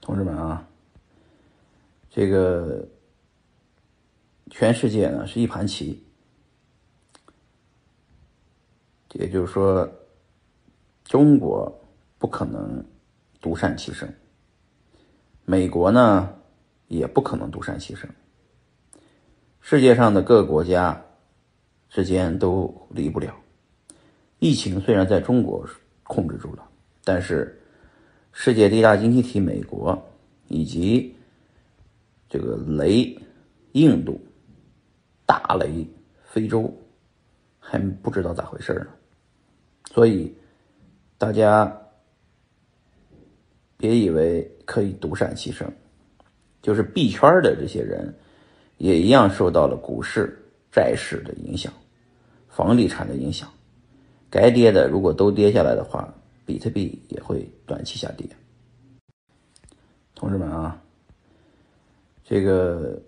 同志们啊，这个全世界呢是一盘棋，也就是说，中国不可能独善其身，美国呢也不可能独善其身，世界上的各个国家之间都离不了。疫情虽然在中国控制住了，但是。世界第一大经济体美国，以及这个雷印度、大雷非洲，还不知道咋回事呢。所以大家别以为可以独善其身，就是币圈的这些人也一样受到了股市、债市的影响，房地产的影响。该跌的如果都跌下来的话。比特币也会短期下跌，同志们啊，这个